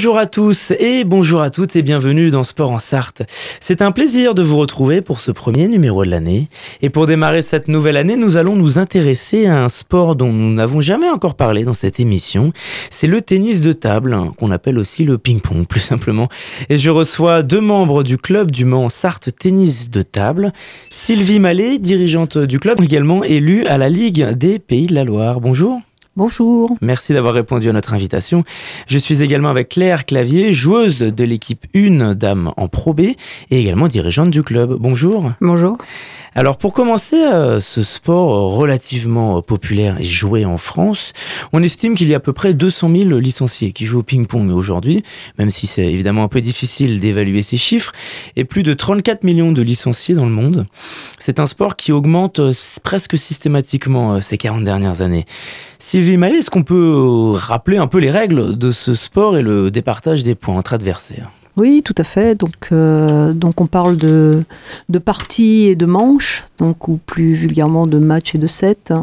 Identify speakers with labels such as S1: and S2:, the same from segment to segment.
S1: Bonjour à tous et bonjour à toutes et bienvenue dans Sport en Sarthe. C'est un plaisir de vous retrouver pour ce premier numéro de l'année. Et pour démarrer cette nouvelle année, nous allons nous intéresser à un sport dont nous n'avons jamais encore parlé dans cette émission. C'est le tennis de table, hein, qu'on appelle aussi le ping-pong plus simplement. Et je reçois deux membres du club du Mans Sarthe Tennis de table. Sylvie Mallet, dirigeante du club, également élue à la Ligue des Pays de la Loire. Bonjour.
S2: Bonjour.
S1: Merci d'avoir répondu à notre invitation. Je suis également avec Claire Clavier, joueuse de l'équipe 1 Dame en Pro B et également dirigeante du club. Bonjour.
S2: Bonjour.
S1: Alors pour commencer, euh, ce sport relativement populaire et joué en France, on estime qu'il y a à peu près 200 000 licenciés qui jouent au ping-pong aujourd'hui, même si c'est évidemment un peu difficile d'évaluer ces chiffres, et plus de 34 millions de licenciés dans le monde. C'est un sport qui augmente euh, presque systématiquement euh, ces 40 dernières années. Sylvie Mallet, est-ce qu'on peut rappeler un peu les règles de ce sport et le départage des points entre adversaires?
S2: Oui, tout à fait. Donc, euh, donc on parle de, de parties et de manches, donc, ou plus vulgairement de matchs et de sets.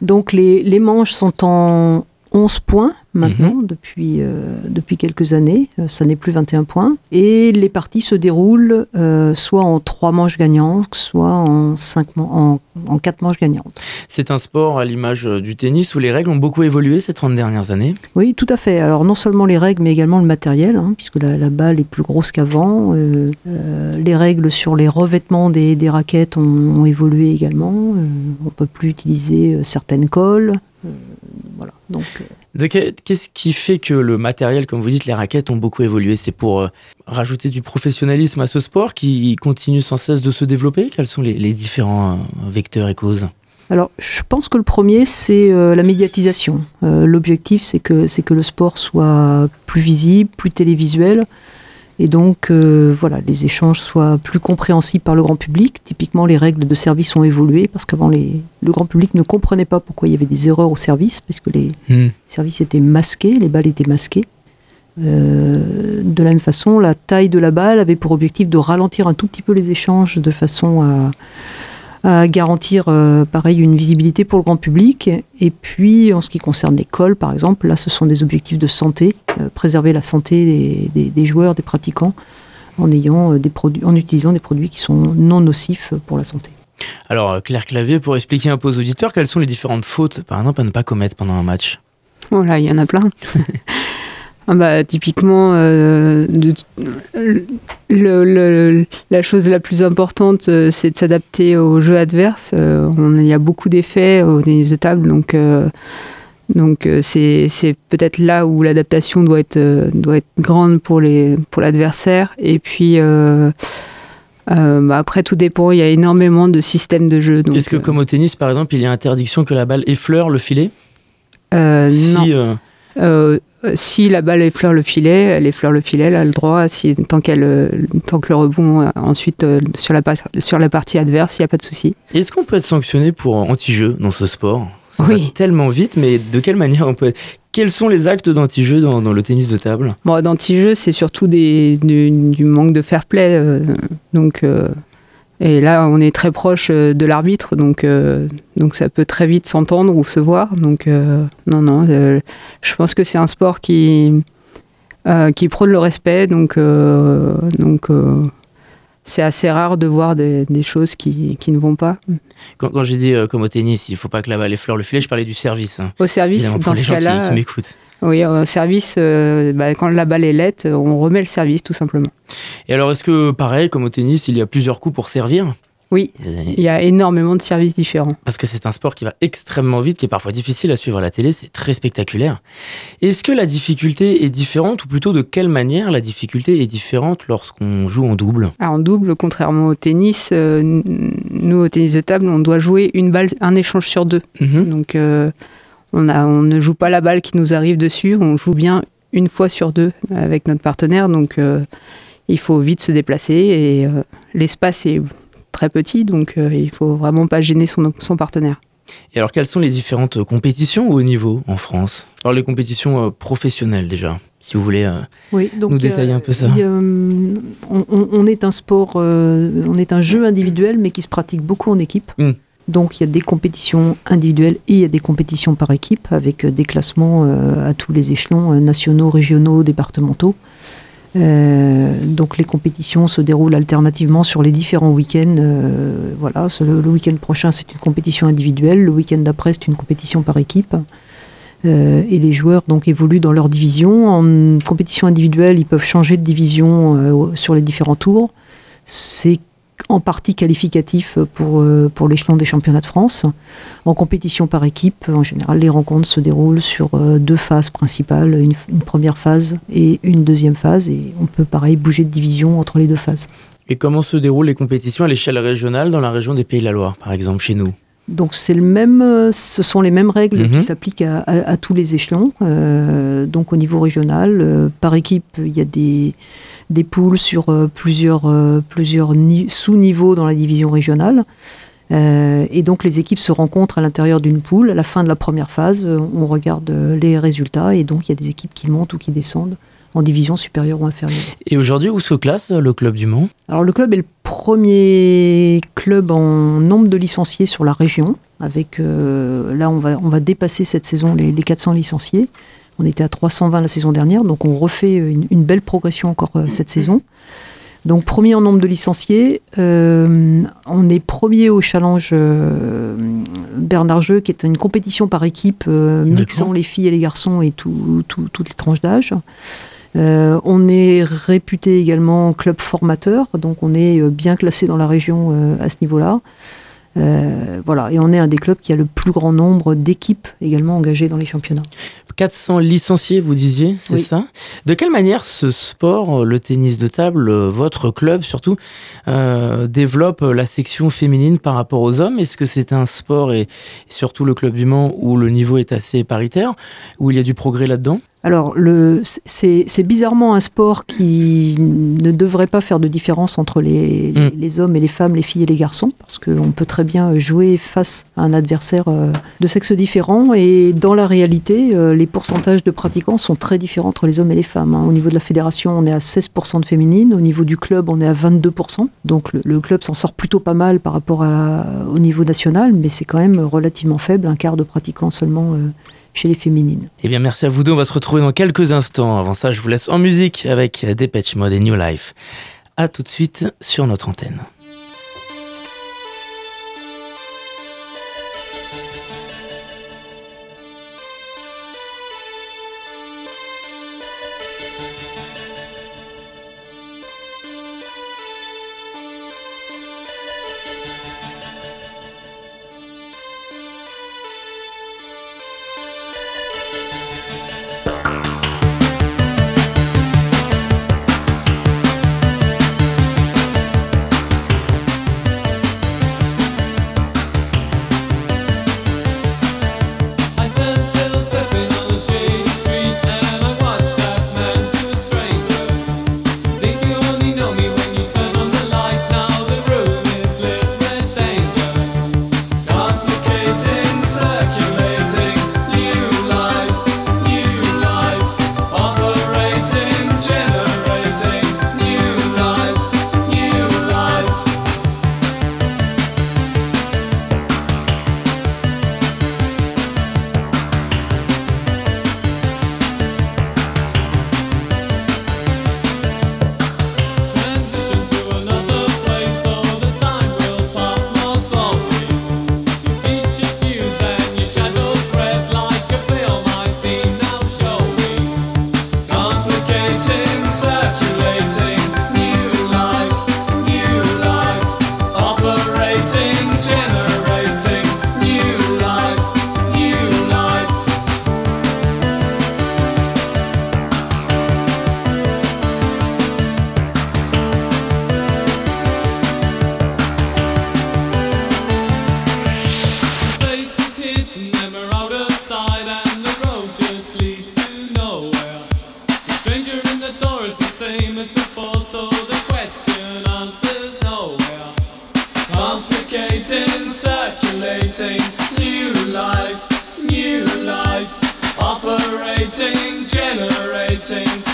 S2: Donc les manches sont en 11 points maintenant
S1: Mhm.
S2: depuis, euh, depuis quelques années. Euh, Ça n'est plus 21 points. Et les parties se déroulent euh, soit en 3 manches gagnantes, soit en, 5 en, en 4 manches gagnantes.
S1: C'est un sport à l'image du tennis où les règles ont beaucoup évolué ces 30 dernières années.
S2: Oui, tout à fait. Alors non seulement les règles, mais également le matériel, hein, puisque la, la balle est plus grosse qu'avant. Euh, les règles sur les revêtements des, des raquettes ont, ont évolué également. On peut plus utiliser certaines colles. Euh, voilà. Donc, euh,
S1: Qu'est-ce qui fait que le matériel, comme vous dites, les raquettes ont beaucoup évolué? C'est pour euh, rajouter du professionnalisme à ce sport qui continue sans cesse de se développer? Quels sont les, les différents vecteurs et causes?
S2: Alors, je pense que le premier, c'est euh, la médiatisation. Euh, L'objectif, c'est que, c'est que le sport soit plus visible, plus télévisuel, et donc, euh, voilà, les échanges soient plus compréhensibles par le grand public. Typiquement, les règles de service ont évolué, parce qu'avant, les- le grand public ne comprenait pas pourquoi il y avait des erreurs au service, parce que les services étaient masqués, les balles étaient masquées. Euh, de la même façon, la taille de la balle avait pour objectif de ralentir un tout petit peu les échanges de façon à, à garantir, euh, pareil, une visibilité pour le grand public. Et puis, en ce qui concerne les cols, par exemple, là, ce sont des objectifs de santé, euh, préserver la santé des, des- des joueurs, des pratiquants, en, ayant, euh, des produits, en utilisant des produits qui sont non nocifs pour la santé.
S1: Alors, Claire Clavier, pour expliquer un peu aux auditeurs, quelles sont les différentes fautes, par exemple, à ne pas commettre pendant un match?
S3: Voilà, il y en a plein. Ah bah, typiquement, euh, de- le- le- la chose la plus importante, euh, c'est de s'adapter au jeu adverse. Euh, on- il y a beaucoup d'effets au tennis de table, donc, donc c'est c'est peut-être là où l'adaptation doit être, doit être grande pour les- pour l'adversaire. Et puis, bah, après, tout dépend. Il y a énormément de systèmes de jeu. donc,
S1: Est-ce que, comme au tennis, par exemple, il y a interdiction que la balle effleure le filet?
S3: Non.
S1: Si, euh,
S3: si la balle effleure le filet, elle effleure le filet, elle a le droit. Si, tant, qu'elle, tant que le rebond euh, ensuite euh, sur, la, pa- sur la partie adverse, il n'y a pas de souci.
S1: Est-ce qu'on peut être sanctionné pour anti-jeu dans ce sport? Ça va
S3: Oui.
S1: tellement vite, mais de quelle manière on peut être... Quels sont les actes d'anti-jeu dans, dans le tennis de table?
S3: Bon, d'anti-jeu, c'est surtout des, du, du manque de fair play. euh, donc, euh, et là, on est très proche euh, de l'arbitre, donc, euh, donc ça peut très vite s'entendre ou se voir. Donc, euh, non, non, euh, je pense que c'est un sport qui, qui prône le respect. Donc, donc c'est assez rare de voir des, des choses qui, qui ne vont pas.
S1: Quand, quand j'ai dit euh, comme au tennis, il faut pas que la balle effleure le filet, je parlais du service. hein.
S3: Au service,
S1: Évidemment,
S3: dans ce
S1: qui-
S3: cas-là,
S1: qui m'écoutent.
S3: Oui, au service, euh, bah, quand la balle est lette, on remet le service tout simplement.
S1: Et alors, est-ce que, pareil, comme au tennis, il y a plusieurs coups pour servir?
S3: Oui, il y a énormément de services différents.
S1: Parce que c'est un sport qui va extrêmement vite, qui est parfois difficile à suivre à la télé, c'est très spectaculaire. Est-ce que la difficulté est différente, ou plutôt de quelle manière la difficulté est différente lorsqu'on joue en double?
S3: Ah, en double, contrairement au tennis, euh, nous au tennis de table, on doit jouer une balle, un échange sur deux.
S1: Mhm.
S3: Donc euh, on, a, on ne joue pas la balle qui nous arrive dessus, on joue bien une fois sur deux avec notre partenaire, donc il faut vite se déplacer et l'espace est très petit, donc il faut vraiment pas gêner son, son partenaire.
S1: Et alors, quelles sont les différentes compétitions au haut niveau en France? Alors, les compétitions professionnelles déjà si vous voulez euh, oui, donc, nous détailler un peu ça.
S2: on, est un sport, euh, on est un jeu individuel, mais qui se pratique beaucoup en équipe. Hmm. Donc il y a des compétitions individuelles et il y a des compétitions par équipe avec euh, des classements à tous les échelons nationaux, régionaux, départementaux. donc les compétitions se déroulent alternativement sur les différents week-ends. voilà, le, week-end prochain c'est une compétition individuelle, le week-end d'après c'est une compétition par équipe. Euh, et les joueurs donc évoluent dans leur division. En compétition individuelle, ils peuvent changer de division euh, sur les différents tours. C'est en partie qualificatif pour, euh, pour l'échelon des championnats de France. En compétition par équipe, en général, les rencontres se déroulent sur deux phases principales, une, une, première phase et une deuxième phase, et on peut pareil bouger de division entre les deux phases.
S1: Et comment se déroulent les compétitions à l'échelle régionale dans la région des Pays de la Loire, par exemple, chez nous?
S2: Donc c'est le même, ce sont les mêmes règles qui mhm. s'appliquent à, tous les échelons. Euh, donc au niveau régional, euh, par équipe, il y a des, des poules sur euh, plusieurs, plusieurs sous-niveaux dans la division régionale. et donc les équipes se rencontrent à l'intérieur d'une poule. À la fin de la première phase, on regarde les résultats et donc il y a des équipes qui montent ou qui descendent en division supérieure ou inférieure.
S1: Et aujourd'hui, où se classe le club du Mans?
S2: Alors le club est le premier club en nombre de licenciés sur la région. Avec euh, là, on va, on va dépasser cette saison les, 400 licenciés. On était à 320 la saison dernière, donc on refait une, belle progression encore euh, cette saison. Donc premier en nombre de licenciés, euh, on est premier au challenge Bernard Jeu, qui est une compétition par équipe mixant les filles et les garçons et toutes les tranches d'âge. Euh, on est réputé également club formateur, donc on est euh, bien classé dans la région euh, à ce niveau-là. voilà, et on est un des clubs qui a le plus grand nombre d'équipes également engagées dans les championnats.
S1: 400 licenciés, vous disiez, c'est ça? De quelle manière ce sport, le tennis de table, votre club surtout, développe la section féminine par rapport aux hommes? Est-ce que c'est un sport, et surtout le club du Mans, où le niveau est assez paritaire, où il y a du progrès là-dedans?
S2: Alors, c'est bizarrement un sport qui ne devrait pas faire de différence entre les, mm. hommes et les femmes, les filles et les garçons, parce qu'on peut très bien jouer face à un adversaire euh, de sexe différent. Et dans la réalité, euh, les pourcentages de pratiquants sont très différents entre les hommes et les femmes. Hein. Au niveau de la fédération, on est à 16% de féminines. Au niveau du club, on est à 22%. Donc, le, club s'en sort plutôt pas mal par rapport au niveau national, mais c'est quand même relativement faible, un quart de pratiquants seulement. Euh, chez les féminines.
S1: Eh bien, merci à vous deux. On va se retrouver dans quelques instants. Avant ça, je vous laisse en musique avec Dépêche Mode et New Life. A tout de suite sur notre antenne. generating.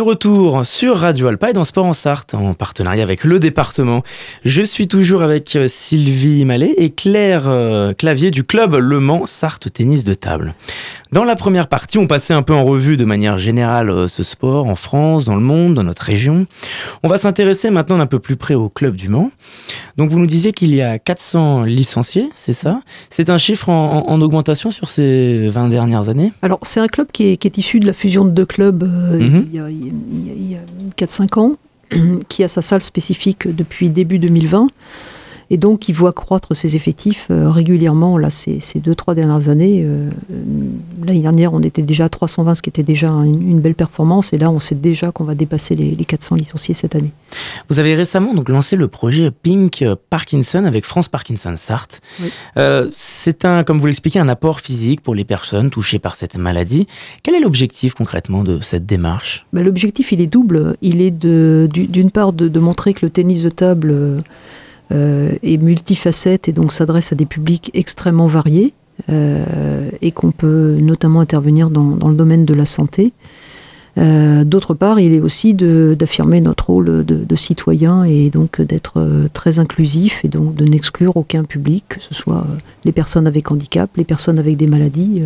S1: De retour sur Radio Alpa et dans Sport en Sarthe, en partenariat avec le département. Je suis toujours avec euh, Sylvie Mallet et Claire euh, Clavier du club Le Mans Sarthe Tennis de Table. Dans la première partie, on passait un peu en revue de manière générale euh, ce sport en France, dans le monde, dans notre région. On va s'intéresser maintenant d'un peu plus près au club du Mans. Donc vous nous disiez qu'il y a 400 licenciés, c'est ça? C'est un chiffre en, en, augmentation sur ces 20 dernières années?
S2: Alors c'est un club qui est, qui est, issu de la fusion de deux clubs euh, mm -hmm. il y a, il y a 4-5 ans, qui a sa salle spécifique depuis début 2020 et donc qui voit croître ses effectifs euh, régulièrement. Là ces, ces, deux trois dernières années euh, l'année dernière on était déjà à 320 ce qui était déjà une, une belle performance. Et là on sait déjà qu'on va dépasser les, les, 400 licenciés cette année.
S1: Vous avez récemment donc lancé le projet Pink Parkinson avec France Parkinson Sarthe. Oui. euh, c'est un comme vous l'expliquez un apport physique pour les personnes touchées par cette maladie. Quel est l'objectif concrètement de cette démarche?
S2: Ben, l'objectif il est double. Il est d'une part de, de, montrer que le tennis de table euh, est multifacette et donc s'adresse à des publics extrêmement variés euh, et qu'on peut notamment intervenir dans, dans, le domaine de la santé. Euh, D'autre part, il est aussi d'affirmer notre rôle de, de, citoyen et donc d'être euh, très inclusif et donc de n'exclure aucun public, que ce soit les personnes avec handicap, les personnes avec des maladies.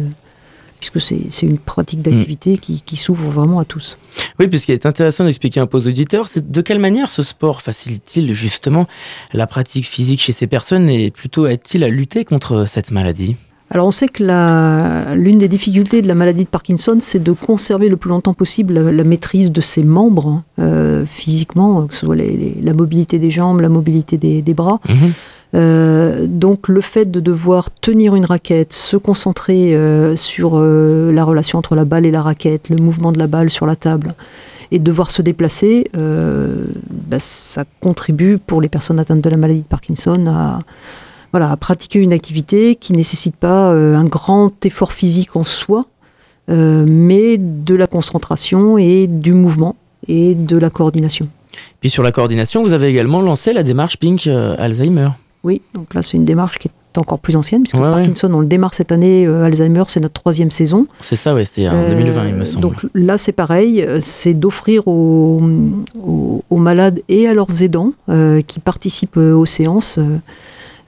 S2: Puisque c'est une pratique d'activité mmh. qui, qui s'ouvre vraiment à tous.
S1: Oui, puisqu'il est intéressant d'expliquer un peu aux auditeurs, c'est de quelle manière ce sport facilite-t-il justement la pratique physique chez ces personnes et plutôt aide-t-il à lutter contre cette maladie?
S2: Alors on sait que l'une des difficultés de la maladie de Parkinson, c'est de conserver le plus longtemps possible la, la maîtrise de ses membres euh, physiquement, que ce soit les, les, la mobilité des jambes, la mobilité des, des bras. Mmh. Euh, donc le fait de devoir tenir une raquette, se concentrer euh, sur euh, la relation entre la balle et la raquette, le mouvement de la balle sur la table, et devoir se déplacer, bah, ça contribue pour les personnes atteintes de la maladie de Parkinson à, voilà, à pratiquer une activité qui nécessite pas un grand effort physique en soi, mais de la concentration et du mouvement et de la coordination.
S1: Puis sur la coordination, vous avez également lancé la démarche Pink Alzheimer.
S2: Oui, donc là c'est une démarche qui est encore plus ancienne, puisque ouais, Parkinson, ouais. on le démarre cette année, euh, Alzheimer, c'est notre troisième saison.
S1: C'est ça, oui, c'était en euh, 2020, il me semble.
S2: Donc là, c'est pareil, c'est d'offrir aux, aux, aux, malades et à leurs aidants euh, qui participent aux séances,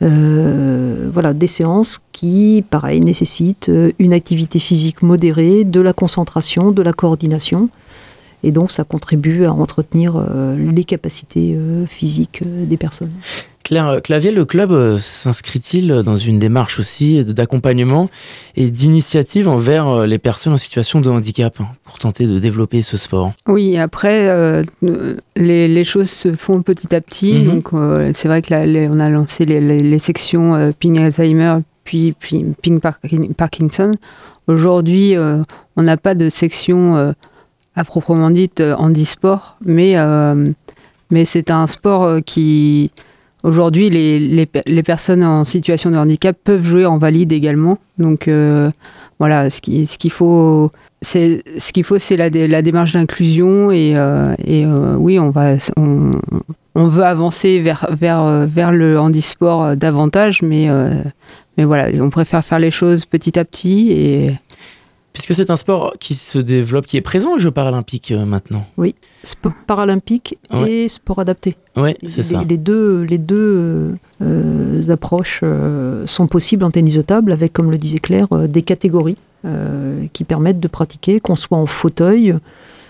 S2: euh, voilà, des séances qui, pareil, nécessitent une activité physique modérée, de la concentration, de la coordination. Et donc, ça contribue à entretenir euh, les capacités euh, physiques des personnes.
S1: Claire Clavier, le club euh, s'inscrit-il dans une démarche aussi d'accompagnement et d'initiative envers les personnes en situation de handicap hein, pour tenter de développer ce sport?
S3: Oui, après, euh, les, les, choses se font petit à petit. Mm -hmm. Donc, euh, c'est vrai que là, les, on a lancé les, sections euh, Ping Alzheimer, puis, puis Ping Parkinson. Aujourd'hui, euh, on n'a pas de section euh, à proprement dite handisport, mais, mais c'est un sport qui Aujourd'hui, les, les, les, personnes en situation de handicap peuvent jouer en valide également. Donc euh, voilà, ce qu'il ce qu'il faut, c'est ce qu'il faut, c'est la, la, démarche d'inclusion et, euh, et euh, oui, on va, on, on, veut avancer vers vers vers le handisport davantage, mais mais voilà, on préfère faire les choses petit à petit et
S1: Puisque c'est un sport qui se développe, qui est présent aux Jeux paralympiques euh, maintenant.
S2: Oui, sport paralympique ouais. et sport adapté.
S1: Oui, c'est ça.
S2: Les deux, les deux euh, approches euh, sont possibles en tennis de table avec, comme le disait Claire, euh, des catégories euh, qui permettent de pratiquer, qu'on soit en fauteuil,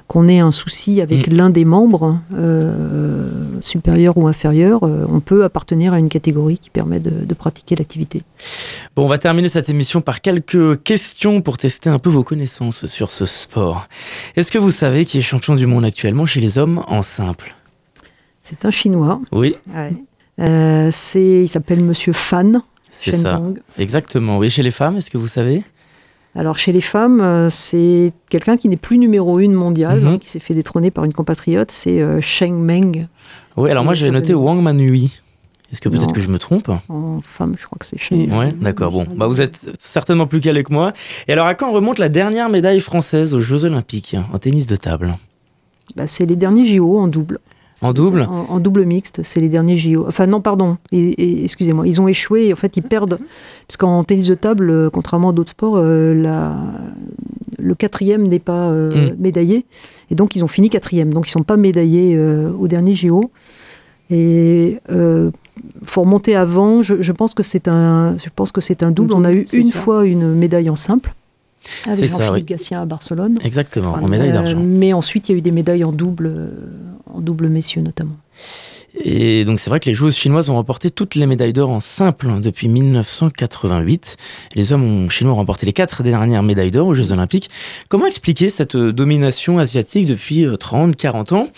S2: qu'on ait un souci avec mmh. l'un des membres, euh, supérieur ou inférieur, euh, on peut appartenir à une catégorie qui permet de, de pratiquer l'activité.
S1: Bon, on va terminer cette émission par quelques questions pour tester un peu vos connaissances sur ce sport. Est-ce que vous savez qui est champion du monde actuellement chez les hommes en simple?
S2: C'est un Chinois.
S1: Oui.
S2: Ouais. Euh, il s'appelle Monsieur Fan.
S1: C'est ça. Exactement. Oui, chez les femmes, est-ce que vous savez?
S2: Alors chez les femmes, euh, c'est quelqu'un qui n'est plus numéro une mondial, mm -hmm. hein, qui s'est fait détrôner par une compatriote, c'est euh, Sheng Meng.
S1: Oui, alors moi j'ai noté Wang Manui. Est-ce que peut-être que je me trompe
S2: En femme, je crois que c'est Sheng.
S1: Ouais, d'accord. Bon, bah vous êtes certainement plus calé que moi. Et alors à quand remonte la dernière médaille française aux Jeux Olympiques en tennis de table?
S2: Bah, C'est les derniers JO en double.
S1: En double
S2: en, en, double mixte, c'est les derniers JO. Enfin, non, pardon, excusez-moi, ils ont échoué. En fait, ils perdent. Parce qu'en tennis de table, euh, contrairement à d'autres sports, euh, la, le quatrième n'est pas euh,
S1: Mm.
S2: médaillé. Et donc, ils ont fini quatrième. Donc, ils sont pas médaillés euh, au dernier JO. Et euh, faut remonter avant. Je, je pense que c'est un, je pense que c'est un double. On a eu une
S3: ça.
S2: fois une médaille en simple avec Jean-Philippe. Gatien à Barcelone.
S1: Exactement, en
S3: Euh,
S1: médaille d'argent.
S2: mais ensuite, il y a eu des médailles en double, en double messieurs notamment.
S1: Et donc c'est vrai que les joueuses chinoises ont remporté toutes les médailles d'or en simple depuis 1988. Les hommes chinois ont remporté les quatre dernières médailles d'or aux Jeux Olympiques. Comment expliquer cette euh, domination asiatique depuis euh, 30, 40 ans?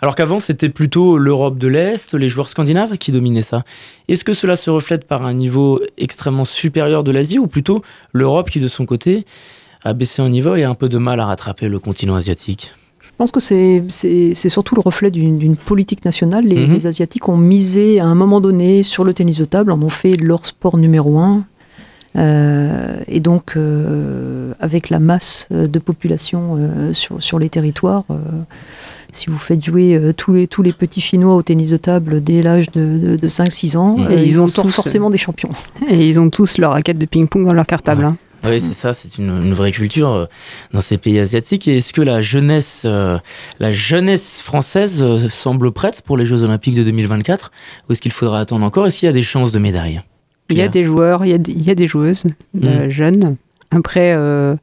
S1: Alors qu'avant c'était plutôt l'Europe de l'Est, les joueurs scandinaves qui dominaient ça. Est-ce que cela se reflète par un niveau extrêmement supérieur de l'Asie ou plutôt l'Europe qui de son côté a baissé en niveau et a un peu de mal à rattraper le continent asiatique?
S2: Pense que c'est c'est- c'est surtout le reflet d'une politique nationale. Les,
S1: Mhm.
S2: les Asiatiques ont misé à un moment donné sur le tennis de table, en ont fait leur sport numéro un. Euh, et donc, euh, avec la masse euh, de population euh, sur, sur les territoires, euh, si vous faites jouer euh, tous, les, tous les petits Chinois au tennis de table dès l'âge de, de, de 5-6 ans,
S3: Et ils
S2: ils
S3: ont tous,
S2: forcément des champions.
S3: Et ils ont tous leur raquette de ping-pong dans leur cartable. hein.
S1: Oui, c'est ça, c'est une, une vraie culture euh, dans ces pays asiatiques. Et est-ce que la jeunesse, euh, la jeunesse française euh, semble prête pour les Jeux Olympiques de 2024 Ou est-ce qu'il faudra attendre encore? Est-ce qu'il y a des chances de médailles?
S3: Il y a des joueurs, il y a des, il y a des joueuses euh,
S1: Mm.
S3: jeunes. Après, euh,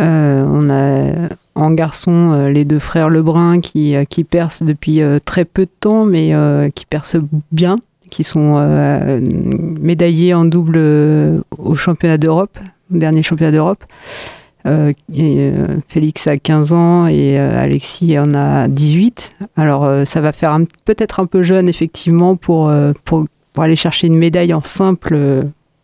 S3: euh, on a en garçon euh, les deux frères Lebrun qui, qui percent depuis euh, très peu de temps, mais euh, qui percent bien, qui sont euh, médaillés en double euh, au championnat d'Europe, au dernier championnat d'Europe. Euh, et, euh, Félix a 15 ans et euh, Alexis en a 18. Alors ça va faire peut-être un peu jeune effectivement pour, pour, pour aller chercher une médaille en simple euh,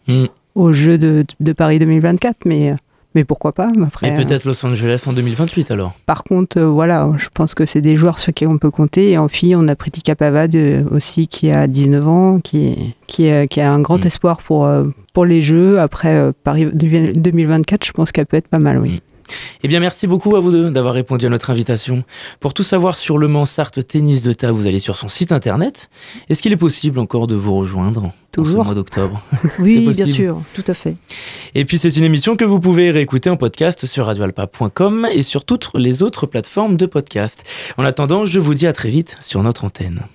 S1: Mm.
S3: aux Jeux de, de Paris 2024, mais, mais pourquoi pas après,
S1: Et peut-être Los Angeles en 2028 alors
S3: euh, Par contre, euh, voilà, je pense que c'est des joueurs sur qui on peut compter. Et en fille, on a Pritika Pavad euh, aussi qui a 19 ans, qui, qui, est- qui a un grand
S1: Mm.
S3: espoir pour, euh, pour les Jeux. Après euh, Paris 2024, je pense qu'elle peut être pas mal, oui.
S1: Mm. Eh bien, merci beaucoup à vous deux d'avoir répondu à notre invitation. Pour tout savoir sur le Mansart Tennis de table, vous allez sur son site internet. Est-ce qu'il est possible encore de vous rejoindre en ce
S3: Toujours.
S1: mois d'octobre?
S2: Oui, bien sûr, tout à fait.
S1: Et puis c'est une émission que vous pouvez réécouter en podcast sur radioalpa.com et sur toutes les autres plateformes de podcast. En attendant, je vous dis à très vite sur notre antenne.